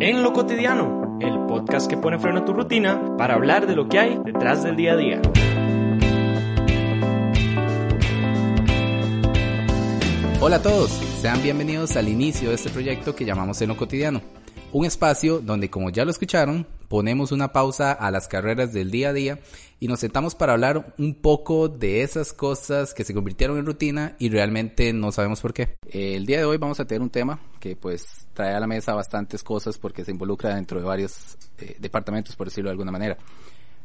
En lo cotidiano, el podcast que pone freno a tu rutina para hablar de lo que hay detrás del día a día. Hola a todos, sean bienvenidos al inicio de este proyecto que llamamos En lo cotidiano. Un espacio donde, como ya lo escucharon, ponemos una pausa a las carreras del día a día y nos sentamos para hablar un poco de esas cosas que se convirtieron en rutina y realmente no sabemos por qué. El día de hoy vamos a tener un tema que pues trae a la mesa bastantes cosas porque se involucra dentro de varios eh, departamentos, por decirlo de alguna manera.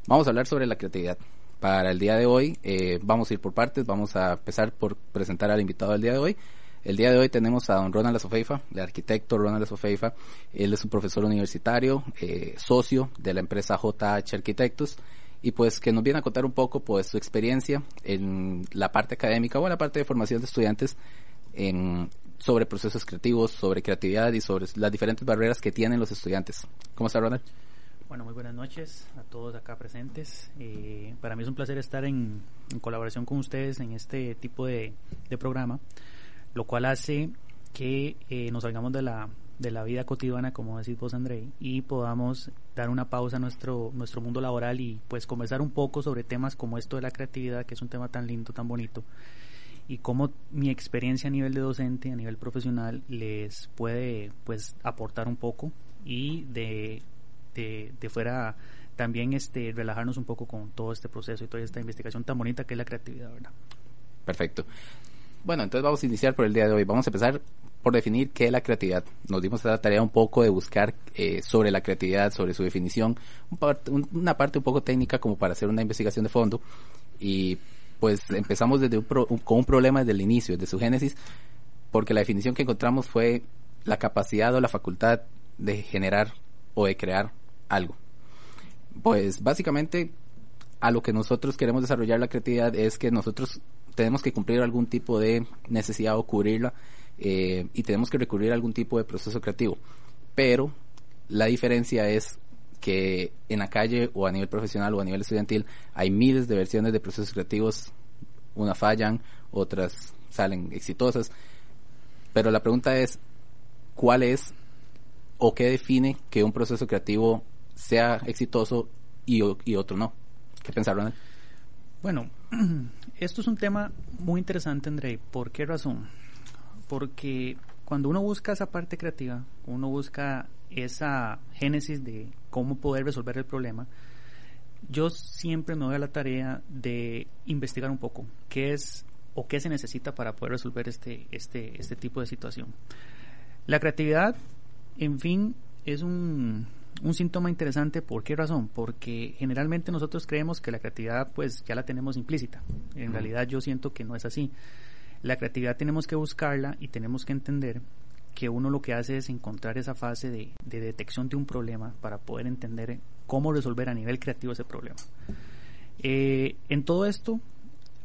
Vamos a hablar sobre la creatividad. Para el día de hoy eh, vamos a ir por partes, vamos a empezar por presentar al invitado del día de hoy. El día de hoy tenemos a don Ronald Asofeifa, el arquitecto Ronald Asofeifa. Él es un profesor universitario, eh, socio de la empresa JH Arquitectos y pues que nos viene a contar un poco pues su experiencia en la parte académica o en la parte de formación de estudiantes en, sobre procesos creativos, sobre creatividad y sobre las diferentes barreras que tienen los estudiantes. ¿Cómo está Ronald? Bueno, muy buenas noches a todos acá presentes. Eh, para mí es un placer estar en, colaboración con ustedes en este tipo de programa lo cual hace que eh, nos salgamos de la, de la vida cotidiana, como decís vos, André, y podamos dar una pausa a nuestro, nuestro mundo laboral y pues conversar un poco sobre temas como esto de la creatividad, que es un tema tan lindo, tan bonito, y cómo mi experiencia a nivel de docente, a nivel profesional, les puede pues aportar un poco y de, de, de fuera también este relajarnos un poco con todo este proceso y toda esta investigación tan bonita que es la creatividad, ¿verdad? Perfecto. Bueno, entonces vamos a iniciar por el día de hoy. Vamos a empezar por definir qué es la creatividad. Nos dimos la tarea un poco de buscar eh, sobre la creatividad, sobre su definición, una parte un poco técnica como para hacer una investigación de fondo. Y pues empezamos desde con un problema desde el inicio, desde su génesis, porque la definición que encontramos fue la capacidad o la facultad de generar o de crear algo. Pues básicamente a lo que nosotros queremos desarrollar la creatividad es que nosotros tenemos que cumplir algún tipo de necesidad o cubrirla eh, y tenemos que recurrir a algún tipo de proceso creativo. Pero la diferencia es que en la calle o a nivel profesional o a nivel estudiantil hay miles de versiones de procesos creativos, unas fallan, otras salen exitosas, pero la pregunta es, ¿cuál es o qué define que un proceso creativo sea exitoso y, y otro no? ¿Qué pensaron? Bueno, esto es un tema muy interesante, André. ¿Por qué razón? Porque cuando uno busca esa parte creativa, uno busca esa génesis de cómo poder resolver el problema, yo siempre me doy a la tarea de investigar un poco qué es o qué se necesita para poder resolver este, este, este tipo de situación. La creatividad, en fin, es un, un síntoma interesante. ¿Por qué razón? Porque generalmente nosotros creemos que la creatividad pues ya la tenemos implícita. En realidad yo siento que no es así. La creatividad tenemos que buscarla y tenemos que entender que uno lo que hace es encontrar esa fase de, detección de un problema para poder entender cómo resolver a nivel creativo ese problema. Eh, en todo esto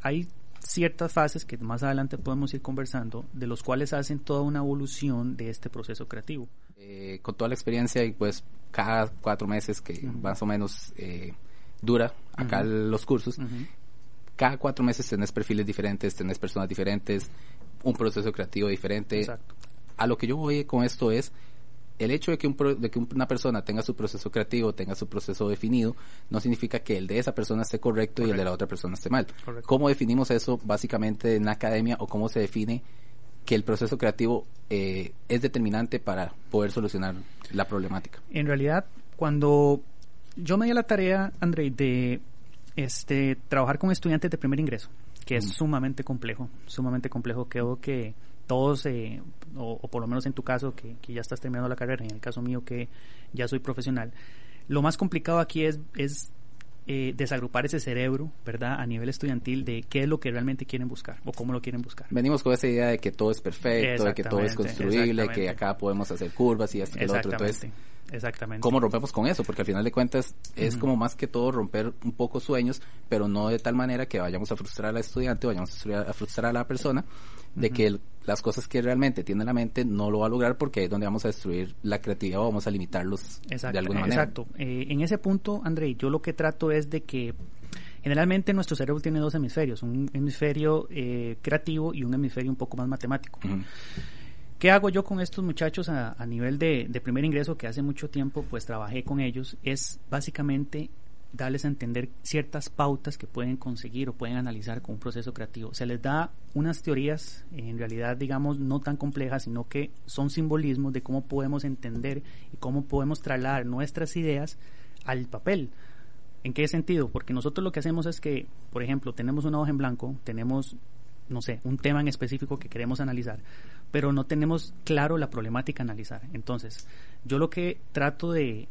hay ciertas fases que más adelante podemos ir conversando, de los cuales hacen toda una evolución de este proceso creativo. Eh, con toda la experiencia y pues cada cuatro meses que más o menos eh, dura acá los cursos, cada cuatro meses tenés perfiles diferentes, tenés personas diferentes, un proceso creativo diferente. A lo que yo voy con esto es el hecho de que, de que una persona tenga su proceso creativo, tenga su proceso definido, no significa que el de esa persona esté correcto, y el de la otra persona esté mal. ¿Cómo definimos eso básicamente en la academia o cómo se define que el proceso creativo eh, es determinante para poder solucionar la problemática. En realidad, cuando yo me di la tarea, André, de este, trabajar con estudiantes de primer ingreso, que es sumamente complejo, sumamente complejo, creo que todos, eh, o, por lo menos en tu caso, que, ya estás terminando la carrera, en el caso mío que ya soy profesional, lo más complicado aquí es, es eh, desagrupar ese cerebro, ¿verdad? A nivel estudiantil de qué es lo que realmente quieren buscar o cómo lo quieren buscar. Venimos con esa idea de que todo es perfecto, de que todo es construible, que acá podemos hacer curvas y esto y lo otro. Entonces, Exactamente. ¿Cómo rompemos con eso? Porque al final de cuentas es como más que todo romper un poco sueños, pero no de tal manera que vayamos a frustrar al estudiante, vayamos a frustrar a la persona, de que las cosas que realmente tiene la mente no lo va a lograr porque es donde vamos a destruir la creatividad o vamos a limitarlos de alguna manera. Exacto. Eh, en ese punto, André, yo lo que trato es de que generalmente nuestro cerebro tiene dos hemisferios, un hemisferio eh, creativo y un hemisferio un poco más matemático. ¿Qué hago yo con estos muchachos a, nivel de, primer ingreso que hace mucho tiempo pues trabajé con ellos? Es básicamente darles a entender ciertas pautas que pueden conseguir o pueden analizar con un proceso creativo. Se les da unas teorías, en realidad digamos no tan complejas, sino que son simbolismos de cómo podemos entender y cómo podemos trasladar nuestras ideas al papel. ¿En qué sentido? Porque nosotros lo que hacemos es que, por ejemplo, tenemos una hoja en blanco, tenemos, no sé, un tema en específico que queremos analizar pero no tenemos claro la problemática a analizar. Entonces, yo lo que trato de,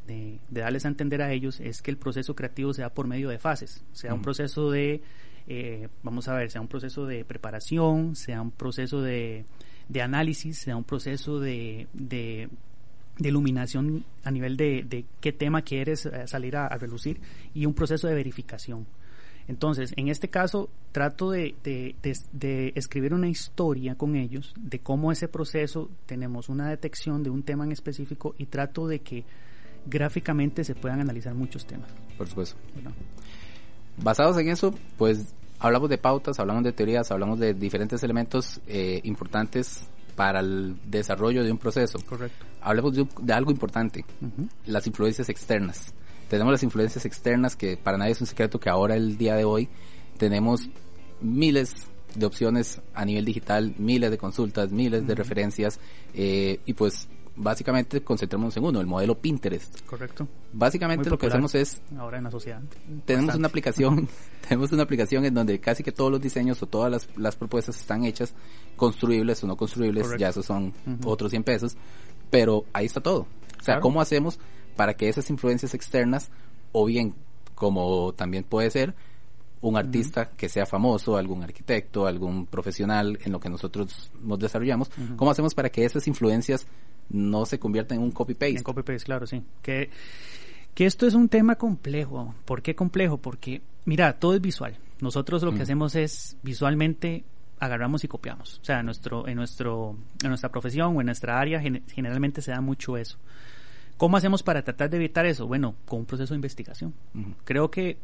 darles a entender a ellos es que el proceso creativo sea por medio de fases, sea un proceso de, eh, vamos a ver, sea un proceso de preparación, sea un proceso de, análisis, sea un proceso de, de, iluminación a nivel de, qué tema quieres eh, salir a relucir y un proceso de verificación. Entonces, en este caso, trato de, escribir una historia con ellos de cómo ese proceso tenemos una detección de un tema en específico y trato de que gráficamente se puedan analizar muchos temas. Por supuesto. Basados en eso, pues hablamos de pautas, hablamos de teorías, hablamos de diferentes elementos eh, importantes para el desarrollo de un proceso. Correcto. Hablemos de, algo importante, las influencias externas tenemos las influencias externas que para nadie es un secreto que ahora el día de hoy tenemos miles de opciones a nivel digital, miles de consultas, miles de referencias eh, y pues básicamente concentramos en uno, el modelo Pinterest. Correcto. Básicamente lo que hacemos es ahora en la sociedad. Tenemos una aplicación, tenemos una aplicación en donde casi que todos los diseños o todas las, las propuestas están hechas construibles o no construibles, ya esos son otros 100 pesos, pero ahí está todo. O sea, ¿cómo hacemos para que esas influencias externas, o bien como también puede ser un artista que sea famoso, algún arquitecto, algún profesional en lo que nosotros nos desarrollamos, ¿cómo hacemos para que esas influencias no se conviertan en un copy-paste? En copy-paste, claro, sí. Que, que esto es un tema complejo. ¿Por qué complejo? Porque, mira, todo es visual. Nosotros lo que hacemos es visualmente agarramos y copiamos. O sea, en, nuestro, en, nuestro, en nuestra profesión o en nuestra área generalmente se da mucho eso. ¿Cómo hacemos para tratar de evitar eso? Bueno, con un proceso de investigación. Creo que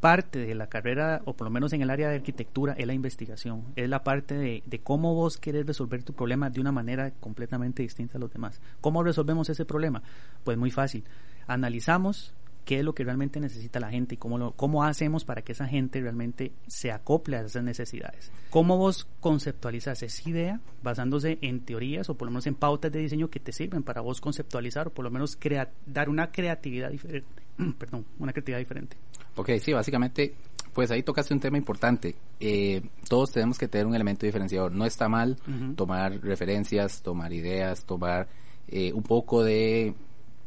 parte de la carrera, o por lo menos en el área de arquitectura, es la investigación. Es la parte de, de, cómo vos querés resolver tu problema de una manera completamente distinta a los demás. ¿Cómo resolvemos ese problema? Pues muy fácil. Analizamos qué es lo que realmente necesita la gente y cómo, lo, cómo hacemos para que esa gente realmente se acople a esas necesidades. ¿Cómo vos conceptualizas esa idea basándose en teorías o por lo menos en pautas de diseño que te sirven para vos conceptualizar o por lo menos dar una creatividad diferente? Perdón, una creatividad diferente. Ok, sí, básicamente, pues ahí tocaste un tema importante. Eh, todos tenemos que tener un elemento diferenciador. No está mal tomar referencias, tomar ideas, tomar eh, un poco de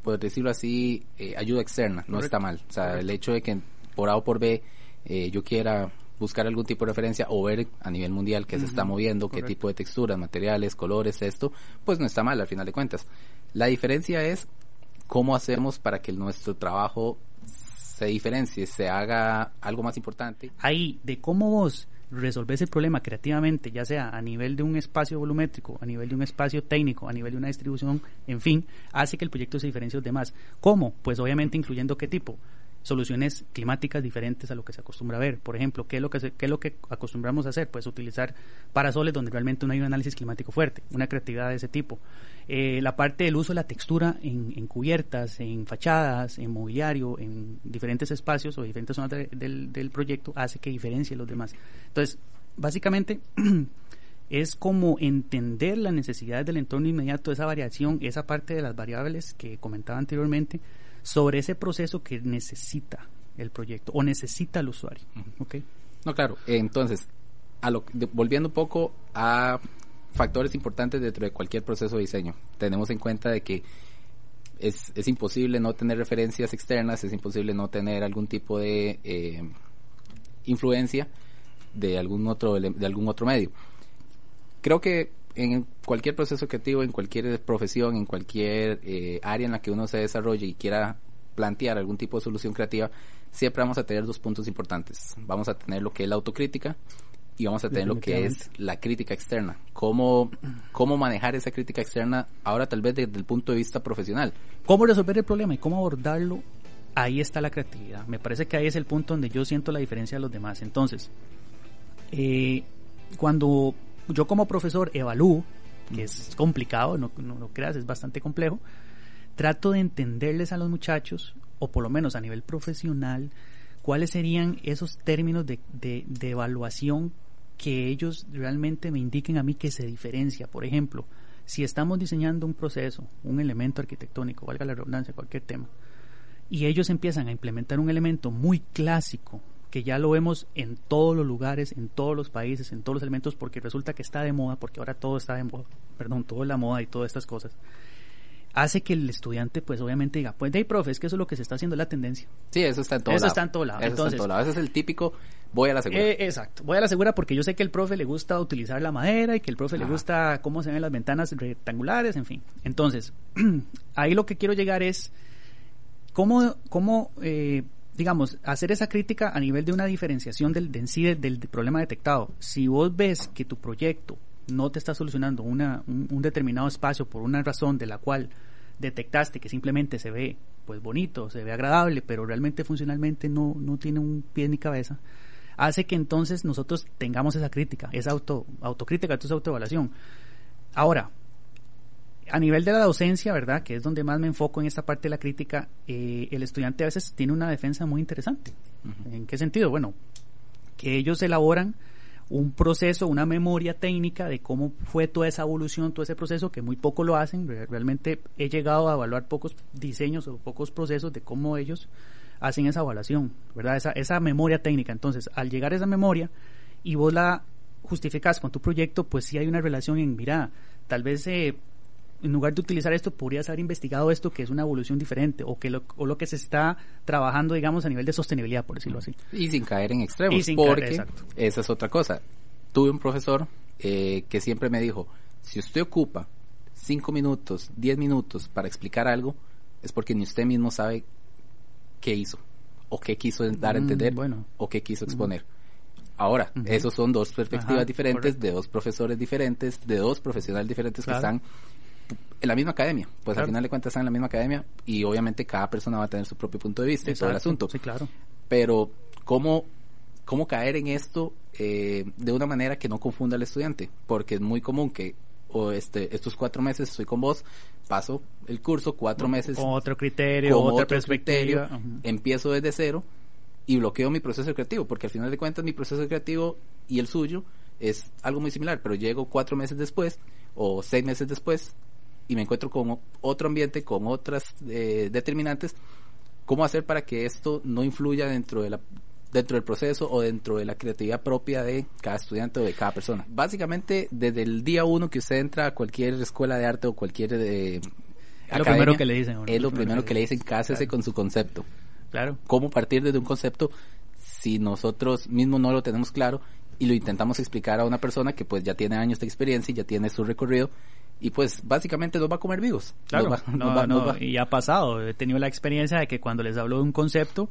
por decirlo así, eh, ayuda externa, no está mal. O sea, el hecho de que por A o por B eh, yo quiera buscar algún tipo de referencia o ver a nivel mundial qué se está moviendo, qué tipo de texturas, materiales, colores, esto, pues no está mal al final de cuentas. La diferencia es cómo hacemos para que nuestro trabajo se diferencie, se haga algo más importante. Ahí, de cómo vos resolver el problema creativamente, ya sea a nivel de un espacio volumétrico, a nivel de un espacio técnico, a nivel de una distribución, en fin, hace que el proyecto se diferencie de los demás. ¿Cómo? Pues obviamente incluyendo qué tipo soluciones climáticas diferentes a lo que se acostumbra a ver. Por ejemplo, ¿qué es lo que, es lo que acostumbramos a hacer? Pues utilizar parasoles donde realmente no hay un análisis climático fuerte, una creatividad de ese tipo. Eh, la parte del uso de la textura en, cubiertas, en fachadas, en mobiliario, en diferentes espacios o diferentes zonas del, del proyecto hace que diferencie los demás. Entonces, básicamente... es como entender las necesidades del entorno inmediato, esa variación, esa parte de las variables que comentaba anteriormente, sobre ese proceso que necesita el proyecto o necesita el usuario. No, claro. Entonces, a lo, volviendo un poco a factores importantes dentro de cualquier proceso de diseño, tenemos en cuenta de que es, es imposible no tener referencias externas, es imposible no tener algún tipo de eh, influencia de algún otro de algún otro medio. Creo que en cualquier proceso creativo, en cualquier profesión, en cualquier eh, área en la que uno se desarrolle y quiera plantear algún tipo de solución creativa, siempre vamos a tener dos puntos importantes. Vamos a tener lo que es la autocrítica y vamos a tener lo que es la crítica externa. Cómo, cómo manejar esa crítica externa ahora tal vez desde el punto de vista profesional. Cómo resolver el problema y cómo abordarlo, ahí está la creatividad. Me parece que ahí es el punto donde yo siento la diferencia de los demás. Entonces, eh, cuando yo como profesor evalúo, que es complicado, no, no lo creas, es bastante complejo, trato de entenderles a los muchachos, o por lo menos a nivel profesional, cuáles serían esos términos de, de, de evaluación que ellos realmente me indiquen a mí que se diferencia. Por ejemplo, si estamos diseñando un proceso, un elemento arquitectónico, valga la redundancia, cualquier tema, y ellos empiezan a implementar un elemento muy clásico, que ya lo vemos en todos los lugares, en todos los países, en todos los elementos, porque resulta que está de moda, porque ahora todo está de moda, perdón, todo es la moda y todas estas cosas hace que el estudiante pues obviamente diga, pues hey profe, es que eso es lo que se está haciendo la tendencia. Sí, eso está en todo eso lado. está en todo lado. Eso Entonces, está en todo lado. Ese es el típico, voy a la segura. eh, exacto, voy a la segura porque yo sé que el profe le gusta utilizar la madera y que el profe le gusta cómo se ven las ventanas rectangulares, en fin. Entonces, ahí lo que quiero llegar es cómo, cómo eh, digamos, hacer esa crítica a nivel de una diferenciación del, de en sí del, problema detectado. Si vos ves que tu proyecto no te está solucionando una, un, un determinado espacio por una razón de la cual detectaste que simplemente se ve pues bonito, se ve agradable, pero realmente funcionalmente no, no tiene un pie ni cabeza, hace que entonces nosotros tengamos esa crítica, esa auto, autocrítica, esa autoevaluación. Ahora, a nivel de la docencia, ¿verdad? Que es donde más me enfoco en esta parte de la crítica, eh, el estudiante a veces tiene una defensa muy interesante. ¿En qué sentido? Bueno, que ellos elaboran un proceso, una memoria técnica de cómo fue toda esa evolución, todo ese proceso, que muy poco lo hacen. Re- Realmente he llegado a evaluar pocos diseños o pocos procesos de cómo ellos hacen esa evaluación, ¿verdad? Esa, esa memoria técnica. Entonces, al llegar a esa memoria y vos la justificas con tu proyecto, pues sí hay una relación en, mira, tal vez eh, en lugar de utilizar esto, podrías haber investigado esto que es una evolución diferente o que lo, o lo que se está trabajando, digamos, a nivel de sostenibilidad, por decirlo así. Y sin caer en extremos, Y sin caer, porque exacto. esa es otra cosa. Tuve un profesor eh, que siempre me dijo, si usted ocupa cinco minutos, diez minutos para explicar algo, es porque ni usted mismo sabe qué hizo, o qué quiso dar a Mm, entender, bueno. o qué quiso exponer. Ahora, Ujú. esos son dos perspectivas Ajá, diferentes, correcto. de dos profesores diferentes, de dos profesionales diferentes Claro. que están en la misma academia. Pues Claro. al final de cuentas están en la misma academia y obviamente cada persona va a tener su propio punto de vista y todo el Exacto. asunto Sí, claro. pero cómo, cómo caer en esto eh, de una manera que no confunda al estudiante, porque es muy común que o este, estos cuatro meses estoy con vos, paso el curso, cuatro meses Con otro criterio, con otra otro perspectiva. criterio, empiezo desde cero y bloqueo mi proceso creativo, porque al final de cuentas mi proceso creativo y el suyo es algo muy similar, pero llego cuatro meses después o seis meses después y me encuentro con otro ambiente, con otras eh, determinantes, ¿cómo hacer para que esto no influya dentro de la dentro del proceso o dentro de la creatividad propia de cada estudiante o de cada persona. Básicamente, desde el día uno que usted entra a cualquier escuela de arte o cualquier eh, Es lo academia, primero que le dicen. a uno, es lo primero que le dicen, cásese Claro. con su concepto. Claro. ¿Cómo partir desde un concepto si nosotros mismos no lo tenemos claro y lo intentamos explicar a una persona que pues ya tiene años de experiencia y ya tiene su recorrido y pues básicamente nos va a comer vivos. Claro, Nos va- no, va- no, va- y ha pasado. He tenido la experiencia de que cuando les hablo de un concepto,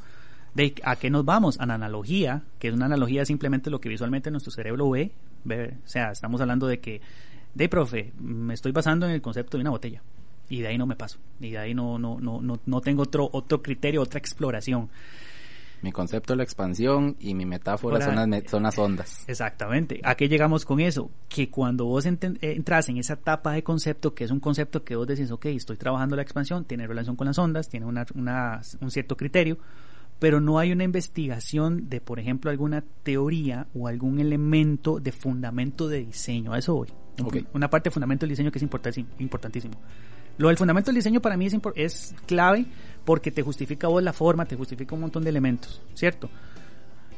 de a qué nos vamos, a la analogía, que es una analogía simplemente lo que visualmente nuestro cerebro ve, ve, o sea, estamos hablando de que, de profe, me estoy basando en el concepto de una botella y de ahí no me paso y de ahí no no no no, no tengo otro otro criterio, otra exploración. Mi concepto es la expansión y mi metáfora son las, me- son las ondas. Exactamente. ¿A qué llegamos con eso? Que cuando vos eh, entras en esa etapa de concepto, que es un concepto que vos decís, ok, estoy trabajando la expansión, tiene relación con las ondas, tiene una, una- un cierto criterio, pero no hay una investigación de, por ejemplo, alguna teoría o algún elemento de fundamento de diseño. A eso voy. Una parte de fundamento del diseño que es importantísimo. Lo del fundamento del diseño para mí es, es clave porque te justifica vos la forma, te justifica un montón de elementos, ¿cierto?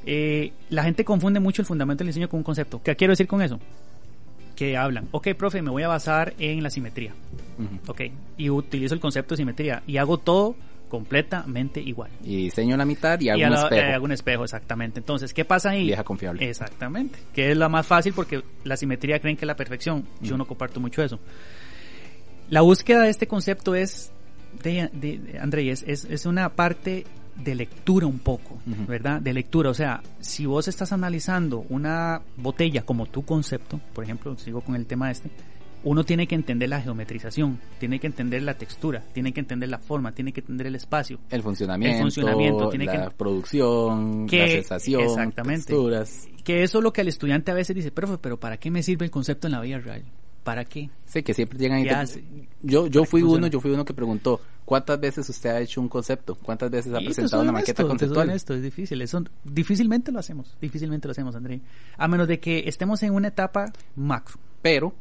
Eh, la gente confunde mucho el fundamento del diseño con un concepto. ¿Qué quiero decir con eso? que hablan, ok, profe, me voy a basar en la simetría. Ujú. Ok, y utilizo el concepto de simetría y hago todo completamente igual. Y diseño la mitad y hago y un la- espejo. eh, hago un espejo, exactamente. Entonces, ¿qué pasa ahí? Vieja confiable. Exactamente. Que es la más fácil porque la simetría creen que es la perfección. Yo no comparto mucho eso. La búsqueda de este concepto es, de, es, es, una parte de lectura un poco. ¿verdad? De lectura. O sea, si vos estás analizando una botella como tu concepto, por ejemplo, sigo con el tema este, uno tiene que entender la geometrización, tiene que entender la textura, tiene que entender la forma, tiene que entender el espacio. El funcionamiento, El funcionamiento, tiene la que- producción, Que- la sensación, exactamente. texturas. Que eso es lo que al estudiante a veces dice, pero, pero ¿para qué me sirve el concepto en la vida real? ¿Para qué? Sí, que siempre llegan y. Yo, yo ¿Para fui uno, yo fui uno que preguntó, ¿cuántas veces usted ha hecho un concepto? ¿Cuántas veces ha presentado una maqueta soy conceptual? honesto, es difícil. Eso, difícilmente lo hacemos. Difícilmente lo hacemos, André. A menos de que estemos en una etapa macro. Pero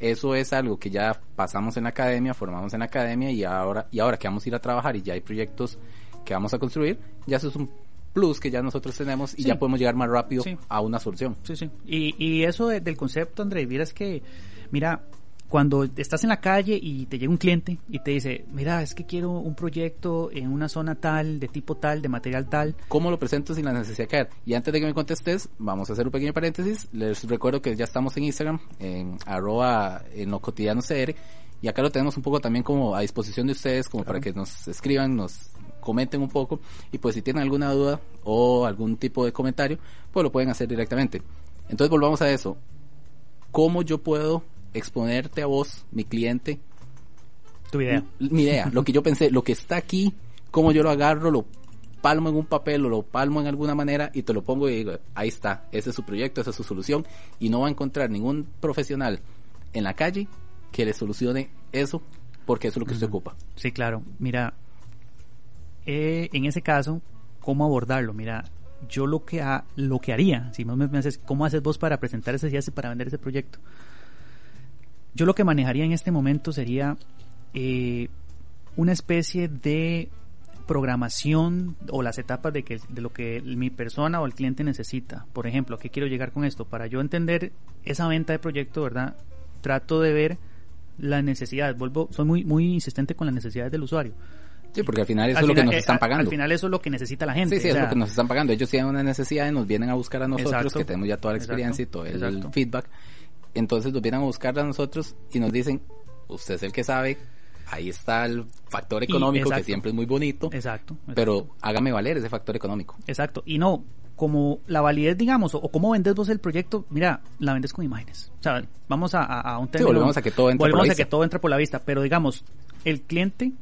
eso es algo que ya pasamos en la academia, formamos en la academia y ahora, y ahora que vamos a ir a trabajar y ya hay proyectos que vamos a construir, ya eso es un plus que ya nosotros tenemos y Sí. ya podemos llegar más rápido Sí. a una solución. Sí, sí. Y, y eso de- del concepto, André, miras que, mira, cuando estás en la calle y te llega un cliente y te dice, mira, es que quiero un proyecto en una zona tal, de tipo tal, de material tal. ¿Cómo lo presento sin la necesidad de caer? Y antes de que me contestes, vamos a hacer un pequeño paréntesis. Les recuerdo que ya estamos en Instagram, en arroba en lo cotidiano CR. Y acá lo tenemos un poco también como a disposición de ustedes, como para que nos escriban, nos comenten un poco. Y pues si tienen alguna duda o algún tipo de comentario, pues lo pueden hacer directamente. Entonces volvamos a eso. ¿Cómo yo puedo exponerte a vos, mi cliente, Tu idea. mi idea, lo que yo pensé, lo que está aquí, cómo yo lo agarro, lo palmo en un papel o lo palmo en alguna manera y te lo pongo y digo, ahí está, ese es su proyecto, esa es su solución y no va a encontrar ningún profesional en la calle que le solucione eso porque eso es lo que usted ocupa. Sí, claro. Mira, eh, en ese caso, ¿cómo abordarlo? Mira, yo lo que, lo que haría, si vos me, haces, ¿cómo haces vos para presentar ese ideas y para vender ese proyecto? Yo lo que manejaría en este momento sería eh, una especie de programación o las etapas de, que, de lo que mi persona o el cliente necesita. Por ejemplo, ¿a qué quiero llegar con esto? Para yo entender esa venta de proyecto, ¿verdad? Trato de ver las necesidades. Vuelvo, soy muy, muy insistente con las necesidades del usuario. Sí, porque al final eso Al es lo que nos eh, están pagando. Al final eso es lo que necesita la gente. Sí, sí, o es lo que nos están pagando. Ellos tienen una necesidad y nos vienen a buscar a nosotros, Exacto. que tenemos ya toda la experiencia Exacto. y todo el Exacto. feedback. Entonces nos vienen a buscar a nosotros y nos dicen, usted es el que sabe, ahí está el factor Y- económico que siempre es muy bonito, Exacto. pero hágame valer ese factor económico. Exacto. Y no, como la validez, digamos, o, o cómo vendes vos el proyecto, mira, la vendes con imágenes. O sea, vamos a, a- a un término. volvemos a que todo entra por la volvemos a vista. que todo entra por la vista. Pero digamos, el cliente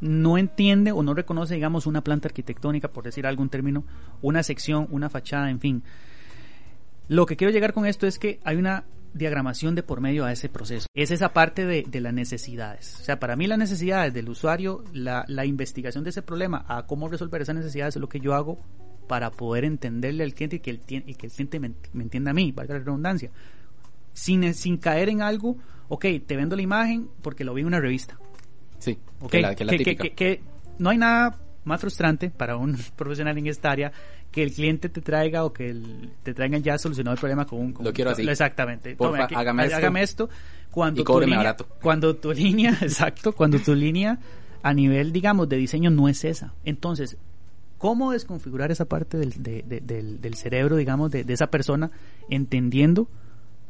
no entiende o no reconoce, digamos, una planta arquitectónica, por decir algún término, una sección, una fachada, en fin. Lo que quiero llegar con esto es que hay una diagramación de por medio a ese proceso. Es esa parte de, de las necesidades. O sea, para mí las necesidades del usuario, la, la investigación de ese problema, a cómo resolver esas necesidades es lo que yo hago para poder entenderle al cliente y que el, y que el cliente me, me entienda a mí, valga la redundancia. Sin, sin caer en algo, ok, te vendo la imagen porque lo vi en una revista. Sí, que la, que la que, que- típica. que- que no hay nada más frustrante para un profesional en esta área que el cliente te traiga o que el- te traigan ya solucionado el problema con un... con Lo quiero así. Exactamente. Porfa, Tome, aquí, hágame esto. hágame esto. Cuando Y tu línea, barato. Cuando tu línea, exacto, cuando tu línea a nivel, digamos, de diseño no es esa. Entonces, ¿cómo desconfigurar esa parte del, de- de- del, del cerebro, digamos, de, de esa persona, entendiendo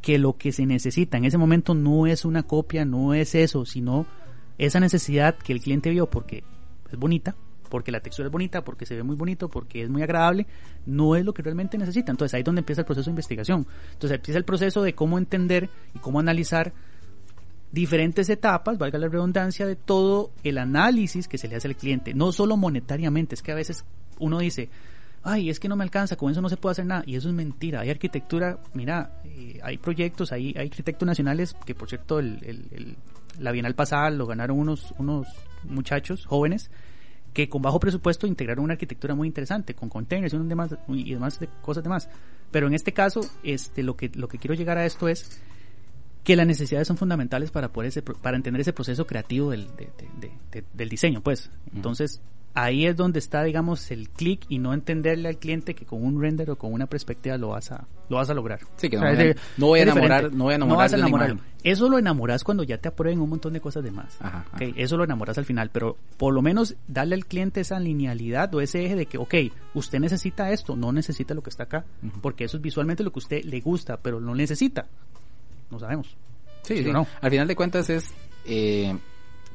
que lo que se necesita en ese momento no es una copia, no es eso, sino esa necesidad que el cliente vio porque es bonita, porque la textura es bonita, porque se ve muy bonito, porque es muy agradable, no es lo que realmente necesita. Entonces ahí es donde empieza el proceso de investigación. Entonces empieza el proceso de cómo entender y cómo analizar diferentes etapas, valga la redundancia, de todo el análisis que se le hace al cliente, no solo monetariamente, es que a veces uno dice, ay, es que no me alcanza, con eso no se puede hacer nada, y eso es mentira, hay arquitectura, mira, eh, hay proyectos, hay, hay arquitectos nacionales, que por cierto, el, la Bienal pasada lo ganaron unos, unos muchachos jóvenes, que con bajo presupuesto integraron una arquitectura muy interesante, con containers y, demás, y demás de cosas demás. Pero en este caso, este, lo que, lo que quiero llegar a esto es que las necesidades son fundamentales para poder ese, para entender ese proceso creativo del, de- de- de- de- del diseño, pues. Entonces, ahí es donde está, digamos, el clic y no entenderle al cliente que con un render o con una perspectiva lo vas a, lo vas a lograr. Sí, que no, O sea, voy a- no voy enamorar, diferente. no voy a enamorar vas a. Eso lo enamoras cuando ya te aprueben un montón de cosas de más. Ajá, Ok, ajá. Eso lo enamoras al final, pero por lo menos darle al cliente esa linealidad o ese eje de que, ok, usted necesita esto, no necesita lo que está acá, porque eso es visualmente lo que a usted le gusta, pero no necesita. No sabemos. Sí, ¿Sí sí. o no? Al final de cuentas es eh,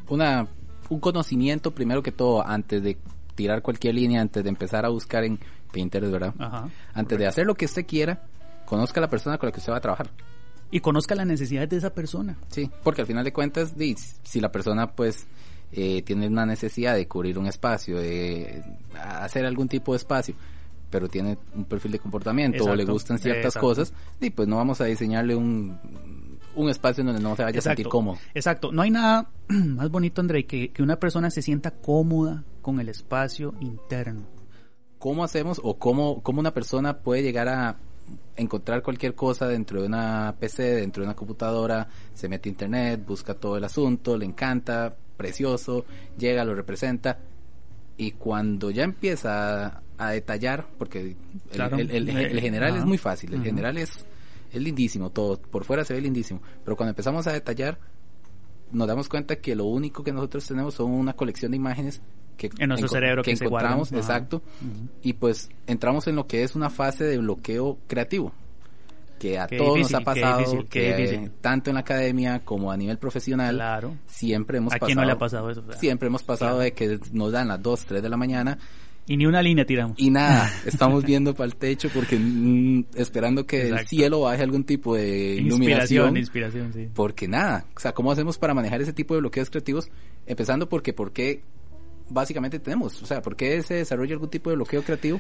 una un conocimiento primero que todo antes de tirar cualquier línea, antes de empezar a buscar en Pinterest, ¿verdad? Ajá. Antes de hacer lo que usted quiera, conozca a la persona con la que usted va a trabajar. Y conozca las necesidades de esa persona. Sí, porque al final de cuentas, si la persona pues eh, tiene una necesidad de cubrir un espacio, de hacer algún tipo de espacio, pero tiene un perfil de comportamiento o le gustan ciertas exacto. cosas, di, pues no vamos a diseñarle un, un espacio en donde no se vaya a sentir cómodo. Exacto. No hay nada más bonito, André, que, que una persona se sienta cómoda con el espacio interno. ¿Cómo hacemos o cómo, cómo una persona puede llegar a encontrar cualquier cosa dentro de una PC, dentro de una computadora, se mete a internet, busca todo el asunto, le encanta, precioso, llega, lo representa y cuando ya empieza a, a detallar, porque el, Claro. el- el- el general ajá. es muy fácil, el general es, es lindísimo, todo por fuera se ve lindísimo, pero cuando empezamos a detallar nos damos cuenta que lo único que nosotros tenemos son una colección de imágenes que En nuestro cerebro que encontramos, exacto, y pues entramos en lo que es una fase de bloqueo creativo que a Qué todos difícil, nos ha pasado difícil, que tanto en la academia como a nivel profesional Claro. siempre hemos ¿A pasado quién no le ha pasado eso? O sea, siempre hemos pasado claro. de que nos dan las 2, 3 de la mañana Y ni una línea tiramos. y nada, estamos viendo para el techo porque mm, esperando que el Exacto. cielo baje algún tipo de Inspiración, iluminación inspiración, sí. porque nada, o sea, ¿cómo hacemos para manejar ese tipo de bloqueos creativos? Empezando porque, ¿por qué básicamente tenemos? O sea, ¿por qué se desarrolla algún tipo de bloqueo creativo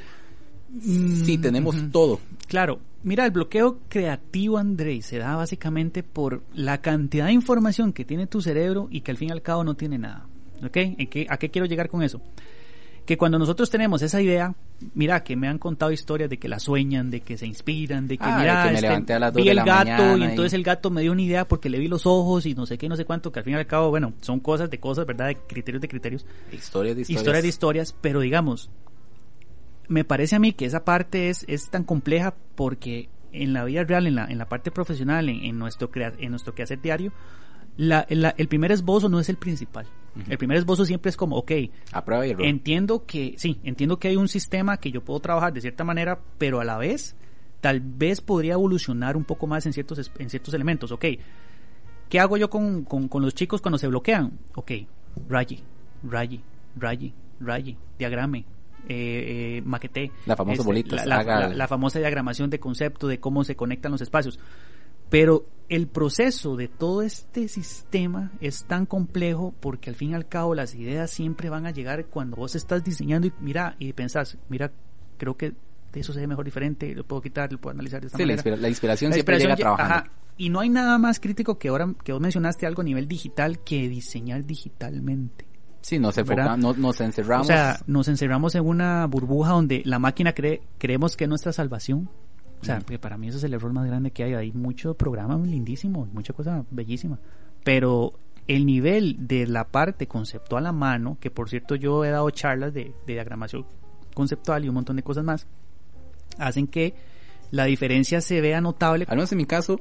si tenemos ujú. todo? Claro, mira, el bloqueo creativo, André, se da básicamente por la cantidad de información que tiene tu cerebro y que al fin y al cabo no tiene nada. ¿Ok? ¿En qué- ¿A qué quiero llegar con eso? Que cuando nosotros tenemos esa idea, mira, que me han contado historias de que la sueñan, de que se inspiran, de que Ah, de mira, que me este, levanté a las vi de el gato y- entonces el gato me dio una idea porque le vi los ojos y no sé qué, no sé cuánto, que al fin y al cabo, bueno, son cosas de cosas, ¿verdad? De criterios de criterios Historias de historias. historias de historias, pero digamos, me parece a mí que esa parte es, es tan compleja porque en la vida real, en la, en la parte profesional, en, en nuestro, crea- en nuestro quehacer diario, la, la- el primer esbozo no es el principal. El primer esbozo siempre es como, ok, y error. entiendo que, sí, entiendo que hay un sistema que yo puedo trabajar de cierta manera, pero a la vez, tal vez podría evolucionar un poco más en ciertos, en ciertos elementos, ok. ¿Qué hago yo con, con, con los chicos cuando se bloquean? Ok, rayi, rayi, rayi, rayi, diagrame, eh, eh, maqueté. La famosa bolita, La, la- haga- la- la famosa diagramación de concepto de cómo se conectan los espacios. Pero el proceso de todo este sistema es tan complejo porque al fin y al cabo las ideas siempre van a llegar cuando vos estás diseñando y mira y pensás, mira, creo que eso se ve mejor diferente, lo puedo quitar, lo puedo analizar de esta Sí, la, manera. inspira- la inspiración La siempre llega inspiración lle- trabajando. ajá. Y no hay nada más crítico que ahora que vos mencionaste algo a nivel digital que diseñar digitalmente. Sí, nos, enfoca- no- nos encerramos. O sea, nos encerramos en una burbuja donde la máquina cree, creemos que es nuestra salvación. O sea, que para mí eso es el error más grande que hay. Hay mucho programa lindísimo, mucha cosa bellísima. Pero el nivel de la parte conceptual a mano, que por cierto yo he dado charlas de, de diagramación conceptual y un montón de cosas más, hacen que la diferencia se vea notable. al menos en mi caso,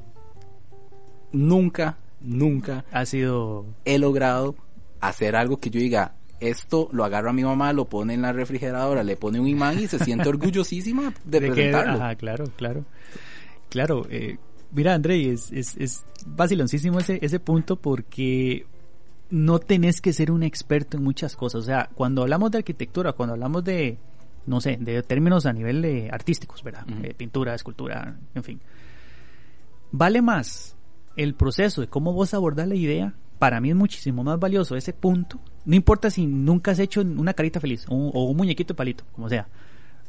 nunca, nunca Ha sido he logrado hacer algo que yo diga, esto lo agarro a mi mamá, lo pone en la refrigeradora, le pone un imán y se siente orgullosísima de, de que- presentarlo. ajá, claro, claro. Claro, eh, mira, André, es, es, es vaciloncísimo ese, ese punto porque no tenés que ser un experto en muchas cosas. O sea, cuando hablamos de arquitectura, cuando hablamos de, no sé, de términos a nivel de artísticos, ¿verdad? Eh, pintura, escultura, en fin. Vale más el proceso de cómo vos abordás la idea. Para mí es muchísimo más valioso ese punto. No importa si nunca has hecho una carita feliz o un, muñequito de palito, como sea.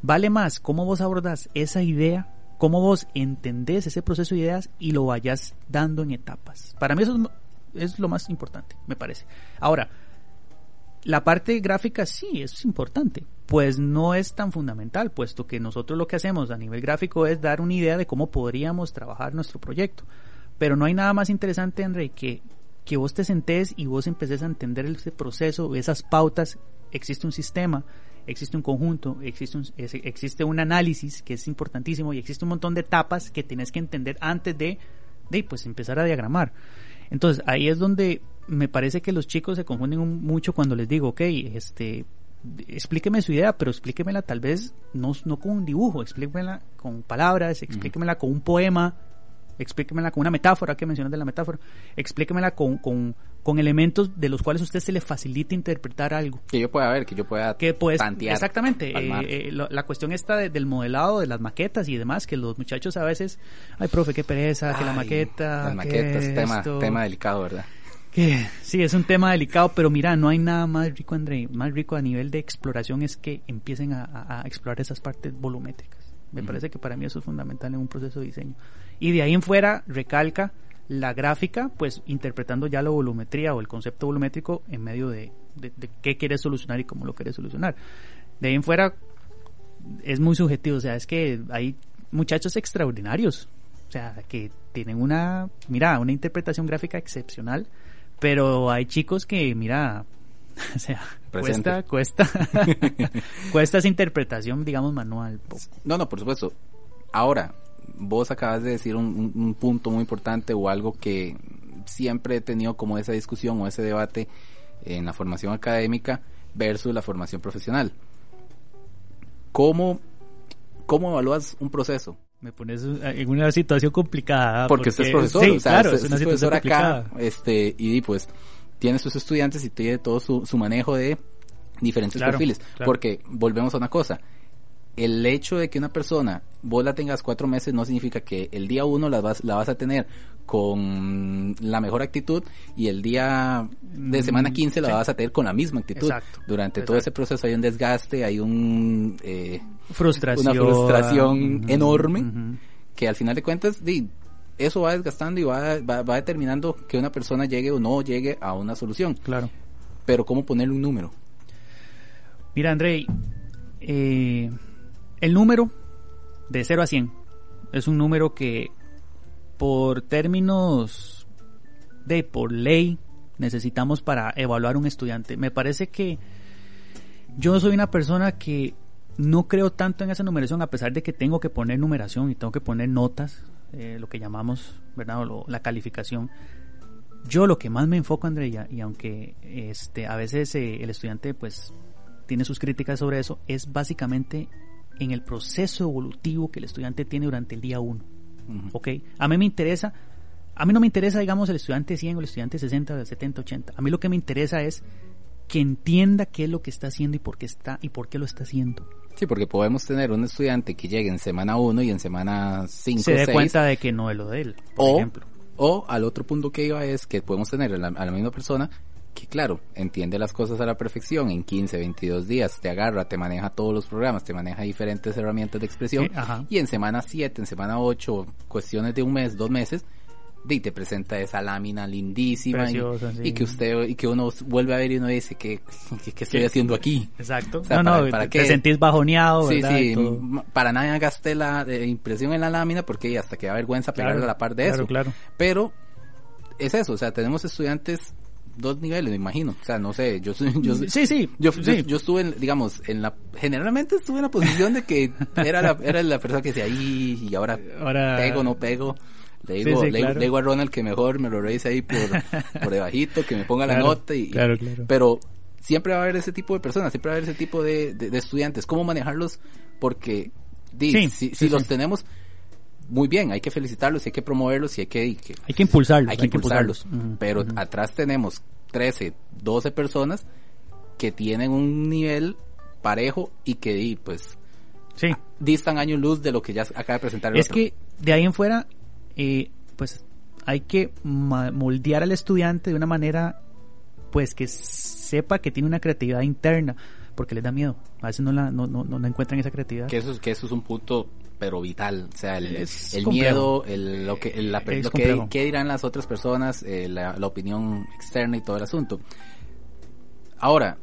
Vale más cómo vos abordás esa idea, cómo vos entendés ese proceso de ideas y lo vayas dando en etapas. Para mí eso es, lo más importante, me parece. Ahora, la parte gráfica sí es importante, pues no es tan fundamental, puesto que nosotros lo que hacemos a nivel gráfico es dar una idea de cómo podríamos trabajar nuestro proyecto. Pero no hay nada más interesante, André, que que vos te sentés y vos empeces a entender ese proceso, esas pautas, existe un sistema, existe un conjunto, existe un, existe un análisis que es importantísimo y existe un montón de etapas que tienes que entender antes de, de pues empezar a diagramar. Entonces ahí es donde me parece que los chicos se confunden mucho cuando les digo, ok, este, explíqueme su idea, pero explíquemela tal vez no, no con un dibujo, explíquemela con palabras, explíquemela con un poema, explíquemela con una metáfora, que mencionas de la metáfora, explíquemela con, con, con, elementos de los cuales a usted se le facilita interpretar algo. Que yo pueda ver, que yo pueda que pues, Exactamente, eh, eh, la cuestión está del modelado, de las maquetas y demás, que los muchachos a veces, ay profe, qué pereza, que la maqueta... Las maquetas, tema, tema delicado, ¿verdad? Sí, es un tema delicado, pero mira, no hay nada más rico, André, más rico a nivel de exploración es que empiecen a, explorar esas partes volumétricas. Me parece que para mí eso es fundamental en un proceso de diseño. Y de ahí en fuera recalca la gráfica, pues interpretando ya la volumetría o el concepto volumétrico en medio de, qué quieres solucionar y cómo lo quieres solucionar. De ahí en fuera es muy subjetivo, o sea, es que hay muchachos extraordinarios, o sea, que tienen una, mira, una interpretación gráfica excepcional, pero hay chicos que, mira, o sea, cuesta, cuesta, cuesta esa interpretación, digamos, manual. No, no, por supuesto. Ahora, vos acabas de decir un, punto muy importante o algo que siempre he tenido como esa discusión o ese debate en la formación académica versus la formación profesional. ¿Cómo, cómo evalúas un proceso? Me pones en una situación complicada. Porque, usted es profesor, o sea, es una situación acá, este, y pues tiene sus estudiantes y tiene todo su, su manejo de diferentes perfiles. Porque volvemos a una cosa, el hecho de que una persona vos la tengas cuatro meses no significa que el día uno la vas, la vas a tener con la mejor actitud y el día de semana 15 la vas a tener con la misma actitud. Durante todo ese proceso hay un desgaste, hay un eh, frustración. una frustración enorme que al final de cuentas eso va desgastando y va, va, determinando que una persona llegue o no llegue a una solución. Claro. Pero ¿cómo ponerle un número? Mira, Andrei, eh, el número de 0 a 100 es un número que por términos de por ley necesitamos para evaluar un estudiante. Me parece que yo soy una persona que no creo tanto en esa numeración a pesar de que tengo que poner numeración y tengo que poner notas, eh, lo que llamamos, ¿verdad? la calificación. Yo lo que más me enfoco, Andrea, y aunque este, a veces eh, el estudiante pues tiene sus críticas sobre eso, es básicamente en el proceso evolutivo que el estudiante tiene durante el día 1. ¿Ok? A mí me interesa, a mí no me interesa, digamos, el estudiante 100 o el estudiante 60, 70, 80. A mí lo que me interesa es que entienda qué es lo que está haciendo y por qué está y por qué lo está haciendo. Sí, porque podemos tener un estudiante que llegue en semana 1 y en semana 5 se dé cuenta de que no es lo de él, por o, ejemplo. O al otro punto que iba es que podemos tener a la misma persona que claro, entiende las cosas a la perfección, en 15, 22 días te agarra, te maneja todos los programas, te maneja diferentes herramientas de expresión y en semana 7, en semana 8, cuestiones de un mes, dos meses, y te presenta esa lámina lindísima y, que usted y que uno vuelve a ver y uno dice que, estoy haciendo aquí exacto. No, no, para, te sentís bajoneado sí sí para nada gasté la impresión en la lámina porque hasta que da vergüenza pegarle a la par de eso. claro. pero es eso o sea tenemos estudiantes dos niveles, me imagino. O sea, no sé, yo yo Sí, sí. Yo, yo, estuve, en, digamos, en la generalmente estuve en la posición de que era la era la persona que decía ahí y ahora, ahora... pego no pego. Le digo, le, digo a Ronald que mejor me lo revise ahí por, por debajito, que me ponga la nota y, claro, pero siempre va a haber ese tipo de personas, siempre va a haber ese tipo de, de, estudiantes. ¿Cómo manejarlos? Porque di, si, si los tenemos muy bien, hay que felicitarlos, hay que promoverlos y hay que... Hay que, impulsarlos. Hay que impulsarlos. Pero atrás tenemos 13, 12 personas que tienen un nivel parejo y que pues sí. distan años luz de lo que ya acaba de presentar el Es que de ahí en fuera, eh, pues hay que moldear al estudiante de una manera pues que sepa que tiene una creatividad interna porque les da miedo. A veces no la no, no, no encuentran esa creatividad. Que eso, que eso es un punto pero vital. O sea, el, el miedo, el, lo, que, la, lo que, dirán las otras personas, eh, la, opinión externa y todo el asunto. Ahora,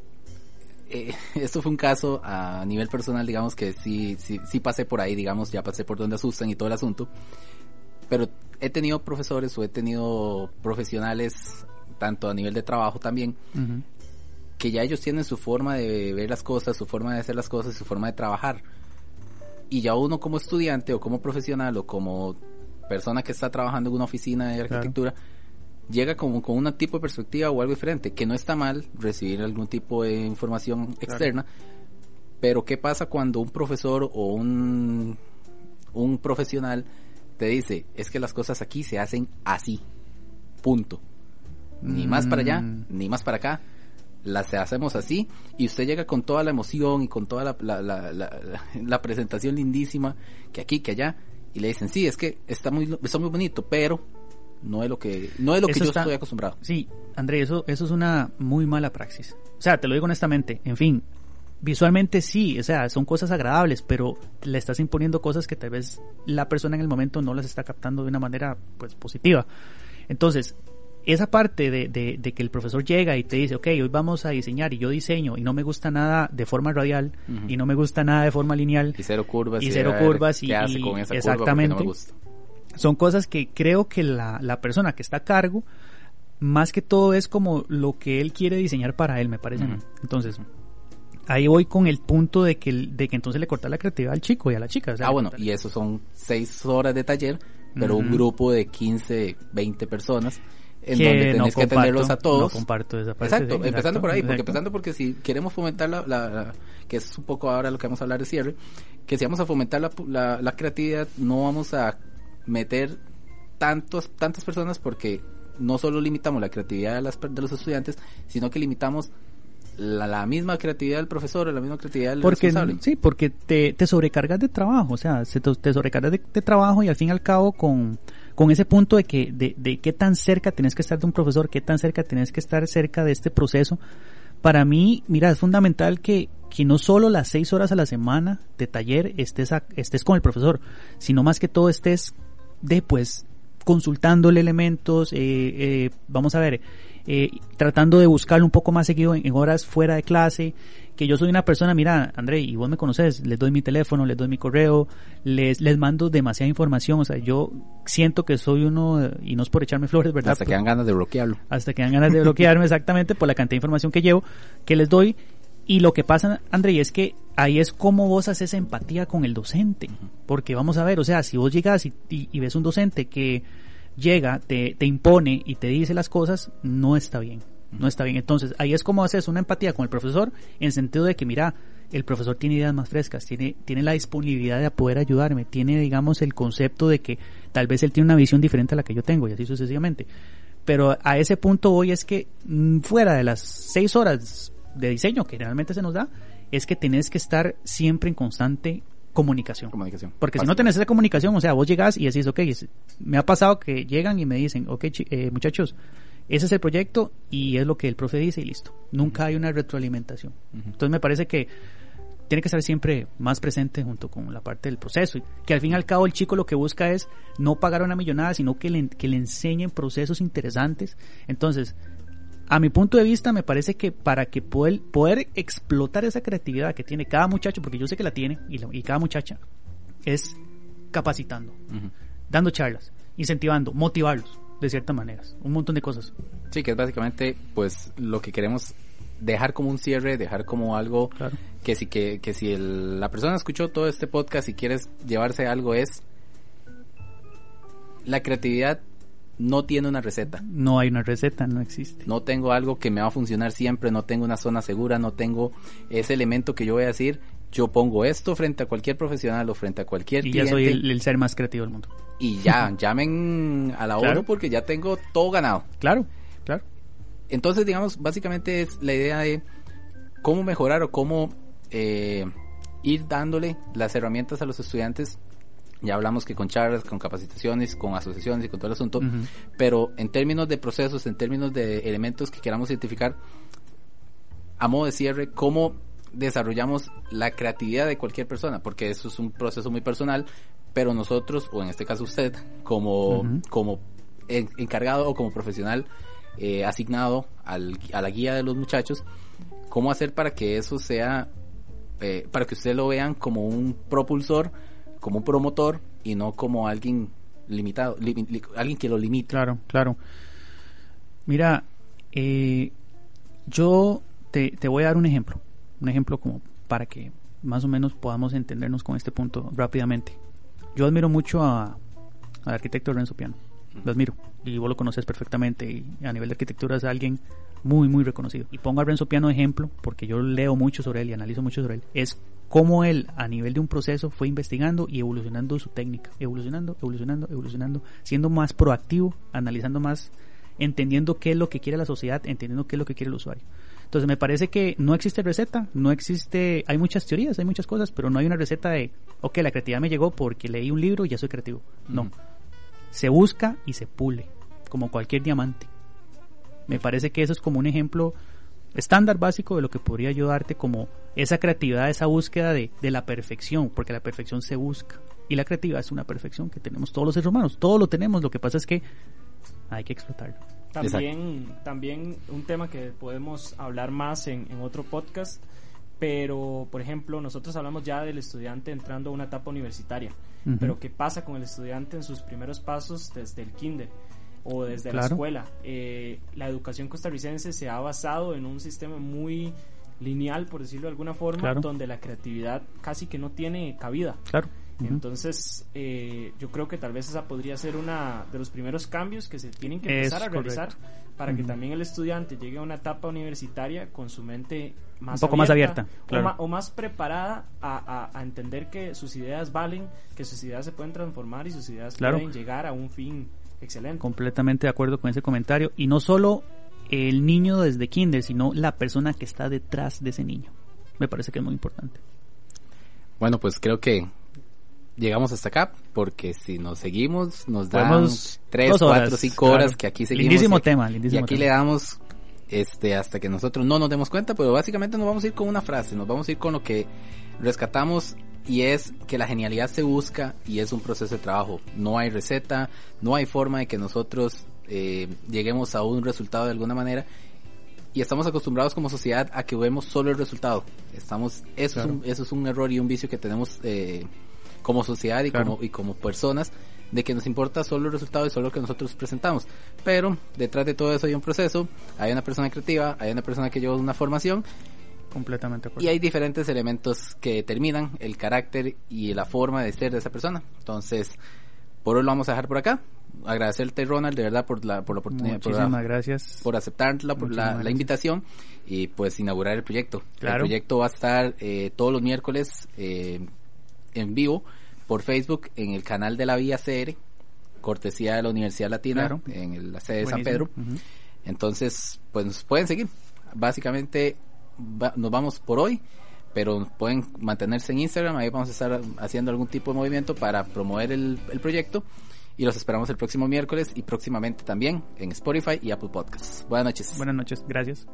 eh, esto fue un caso a nivel personal, digamos que sí, sí, sí pasé por ahí, digamos, ya pasé por donde asustan y todo el asunto. Pero he tenido profesores o he tenido profesionales tanto a nivel de trabajo también, que ya ellos tienen su forma de ver las cosas, su forma de hacer las cosas, su forma de trabajar. Y ya uno como estudiante o como profesional o como persona que está trabajando en una oficina de Claro. arquitectura, llega como con un tipo de perspectiva o algo diferente, que no está mal recibir algún tipo de información externa, pero ¿qué pasa cuando un profesor o un, un profesional te dice, es que las cosas aquí se hacen así, punto? Ni más para allá, Mm. ni más para acá. Las hacemos así y usted llega con toda la emoción y con toda la, la, la, la- la presentación lindísima que aquí, que allá y le dicen, sí, es que está muy, está muy bonito, pero no es lo que, no es lo que Eso yo está- estoy acostumbrado. Sí, André, eso, eso es una muy mala praxis. O sea, te lo digo honestamente, en fin, visualmente sí, o sea, son cosas agradables, pero le estás imponiendo cosas que tal vez la persona en el momento no las está captando de una manera, pues, positiva. Entonces, esa parte de, de- de que el profesor llega y te dice, ok, hoy vamos a diseñar y yo diseño y no me gusta nada de forma radial y no me gusta nada de forma lineal, Y cero curvas. Y cero curvas y- ¿Qué hace con esa curva? Exactamente. no me gusta. son cosas que creo que la, la persona que está a cargo, más que todo es como lo que él quiere diseñar para él, me parece. Entonces, ahí voy con el punto de que, de que entonces le corta la creatividad al chico y a la chica. o sea, Ah, bueno, y eso son seis horas de taller, pero un grupo de 15, 20 personas en que donde no tenés que comparto, atenderlos a todos. No comparto esa parte. Exacto, sí, empezando por ahí, porque empezando porque si queremos fomentar la, la- la- que es un poco ahora lo que vamos a hablar de cierre, que si vamos a fomentar la, la- la creatividad, no vamos a meter tantos, tantas personas porque no solo limitamos la creatividad de, las, de los estudiantes, sino que limitamos la, la misma creatividad del profesor, la misma creatividad del Porque, responsable. sí, porque te, te sobrecargas de trabajo, o sea, se te, te sobrecargas de, de trabajo y al fin y al cabo con, con ese punto de que, de, de qué tan cerca tienes que estar de un profesor, qué tan cerca tienes que estar cerca de este proceso. Para mí, mira, es fundamental que, que no solo las seis horas a la semana de taller estés, estés con el profesor, sino más que todo estés de, pues, consultándole elementos, eh, eh, vamos a ver, eh, tratando de buscarlo un poco más seguido en, en horas fuera de clase, que yo soy una persona, mira, André, y vos me conoces, les doy mi teléfono, les doy mi correo, les, les mando demasiada información, o sea, yo siento que soy uno, y no es por echarme flores, ¿verdad? Hasta que dan ganas de bloquearlo. hasta que dan ganas de bloquearme exactamente por la cantidad de información que llevo, que les doy. Y lo que pasa, André, es que ahí es como vos haces empatía con el docente. Porque vamos a ver, o sea, si vos llegas y, y- y ves un docente que llega, te, te impone y te dice las cosas, no está bien. No está bien. Entonces, ahí es como haces una empatía con el profesor en sentido de que, mira, el profesor tiene ideas más frescas, tiene, tiene la disponibilidad de poder ayudarme, tiene, digamos, el concepto de que tal vez él tiene una visión diferente a la que yo tengo y así sucesivamente. Pero a ese punto hoy es que mm, fuera de las seis horas de diseño que generalmente se nos da, es que tenés que estar siempre en constante comunicación. Comunicación. Porque si no tenés esa comunicación, o sea, vos llegás y decís, ok, me ha pasado que llegan y me dicen, ok, eh, muchachos, ese es el proyecto y es lo que el profe dice y listo. Nunca hay una retroalimentación. Entonces me parece que tiene que estar siempre más presente junto con la parte del proceso. Que al fin y al cabo el chico lo que busca es no pagar una millonada, sino que le, que le enseñen procesos interesantes. Entonces, a mi punto de vista, me parece que para que poder, poder explotar esa creatividad que tiene cada muchacho, porque yo sé que la tiene, y, la- y cada muchacha, es capacitando, dando charlas, incentivando, motivarlos, de ciertas maneras. Un montón de cosas. Sí, que es básicamente pues lo que queremos dejar como un cierre, dejar como algo Claro. que si que, que si el- la persona escuchó todo este podcast y quieres llevarse algo es la creatividad no tiene una receta. No hay una receta, no existe. No tengo algo que me va a funcionar siempre, no tengo una zona segura, no tengo ese elemento que yo voy a decir, yo pongo esto frente a cualquier profesional o frente a cualquier Y ya cliente soy el, el ser más creativo del mundo. y ya, llamen a la Claro. ONU porque ya tengo todo ganado. Claro, claro. Entonces, digamos, básicamente es la idea de cómo mejorar o cómo eh, ir dándole las herramientas a los estudiantes. Ya hablamos que con charlas, con capacitaciones, con asociaciones y con todo el asunto, pero en términos de procesos, en términos de elementos que queramos identificar, a modo de cierre, cómo desarrollamos la creatividad de cualquier persona, porque eso es un proceso muy personal, pero nosotros, o en este caso usted, como, como en- encargado o como profesional eh, asignado al, a la guía de los muchachos, cómo hacer para que eso sea, eh, para que ustedes lo vean como un propulsor, como un promotor y no como alguien limitado, li- li- alguien que lo limita. Claro, claro. Mira, Eh, yo te, te voy a dar un ejemplo, un ejemplo como para que más o menos podamos entendernos con este punto rápidamente. Yo admiro mucho a, al arquitecto Renzo Piano, lo admiro y vos lo conoces perfectamente y a nivel de arquitectura es alguien muy muy reconocido. Y pongo a Renzo Piano ejemplo porque yo leo mucho sobre él y analizo mucho sobre él. Es cómo él a nivel de un proceso fue investigando y evolucionando su técnica, evolucionando, evolucionando, evolucionando, siendo más proactivo, analizando más, entendiendo qué es lo que quiere la sociedad, entendiendo qué es lo que quiere el usuario. Entonces me parece que no existe receta, no existe, hay muchas teorías, hay muchas cosas, pero no hay una receta de, ok, la creatividad me llegó porque leí un libro y ya soy creativo. No. Se busca y se pule, como cualquier diamante. Me parece que eso es como un ejemplo estándar básico de lo que podría ayudarte como esa creatividad, esa búsqueda de, de la perfección, porque la perfección se busca. Y la creatividad es una perfección que tenemos todos los seres humanos, todos lo tenemos, lo que pasa es que hay que explotarlo. También, también un tema que podemos hablar más en, en otro podcast, pero por ejemplo nosotros hablamos ya del estudiante entrando a una etapa universitaria, pero ¿qué pasa con el estudiante en sus primeros pasos desde el kinder? O desde la escuela. Eh, la educación costarricense se ha basado en un sistema muy lineal, por decirlo de alguna forma, Claro. donde la creatividad casi que no tiene cabida. Claro. Entonces, eh, yo creo que tal vez esa podría ser una de los primeros cambios que se tienen que Es empezar a realizar correcto. para que también el estudiante llegue a una etapa universitaria con su mente más Un poco más abierta, o claro. ma- o, más preparada a, a- a entender que sus ideas valen, que sus ideas se pueden transformar y sus ideas Claro. pueden llegar a un fin excelente. Completamente de acuerdo con ese comentario. Y no solo el niño desde kinder, sino la persona que está detrás de ese niño. Me parece que es muy importante. Bueno, pues creo que llegamos hasta acá, porque si nos seguimos, nos dan Podemos tres, cuatro, cinco claro. horas que aquí seguimos. Lindísimo aquí- tema, Y aquí tema. le damos este hasta que nosotros no nos demos cuenta, pero básicamente nos vamos a ir con una frase, nos vamos a ir con lo que rescatamos y es que la genialidad se busca y es un proceso de trabajo. No hay receta, no hay forma de que nosotros eh, lleguemos a un resultado de alguna manera y estamos acostumbrados como sociedad a que vemos solo el resultado. Estamos, eso, Claro. es, un, eso es un error y un vicio que tenemos eh, como sociedad y, Claro. como, y como personas de que nos importa solo el resultado y solo lo que nosotros presentamos. Pero detrás de todo eso hay un proceso, hay una persona creativa, hay una persona que lleva una formación Completamente acuerdo. y hay diferentes elementos que determinan el carácter y la forma de ser de esa persona. Entonces, por hoy lo vamos a dejar por acá. Agradecerte, Ronald, de verdad, por la, por la oportunidad, por, la- Muchísimas gracias. por aceptarla, por Muchísimas la, la invitación y pues inaugurar el proyecto. Claro. El proyecto va a estar eh, todos los miércoles eh, en vivo por Facebook en el canal de la Vía CR, cortesía de la Universidad Latina, Claro. en el- la sede de San. Pedro. Entonces, pues nos pueden seguir. Básicamente va- nos vamos por hoy, pero pueden mantenerse en Instagram. Ahí vamos a estar haciendo algún tipo de movimiento para promover el, el proyecto. Y los esperamos el próximo miércoles y próximamente también en Spotify y Apple Podcasts. Buenas noches. Buenas noches. Gracias.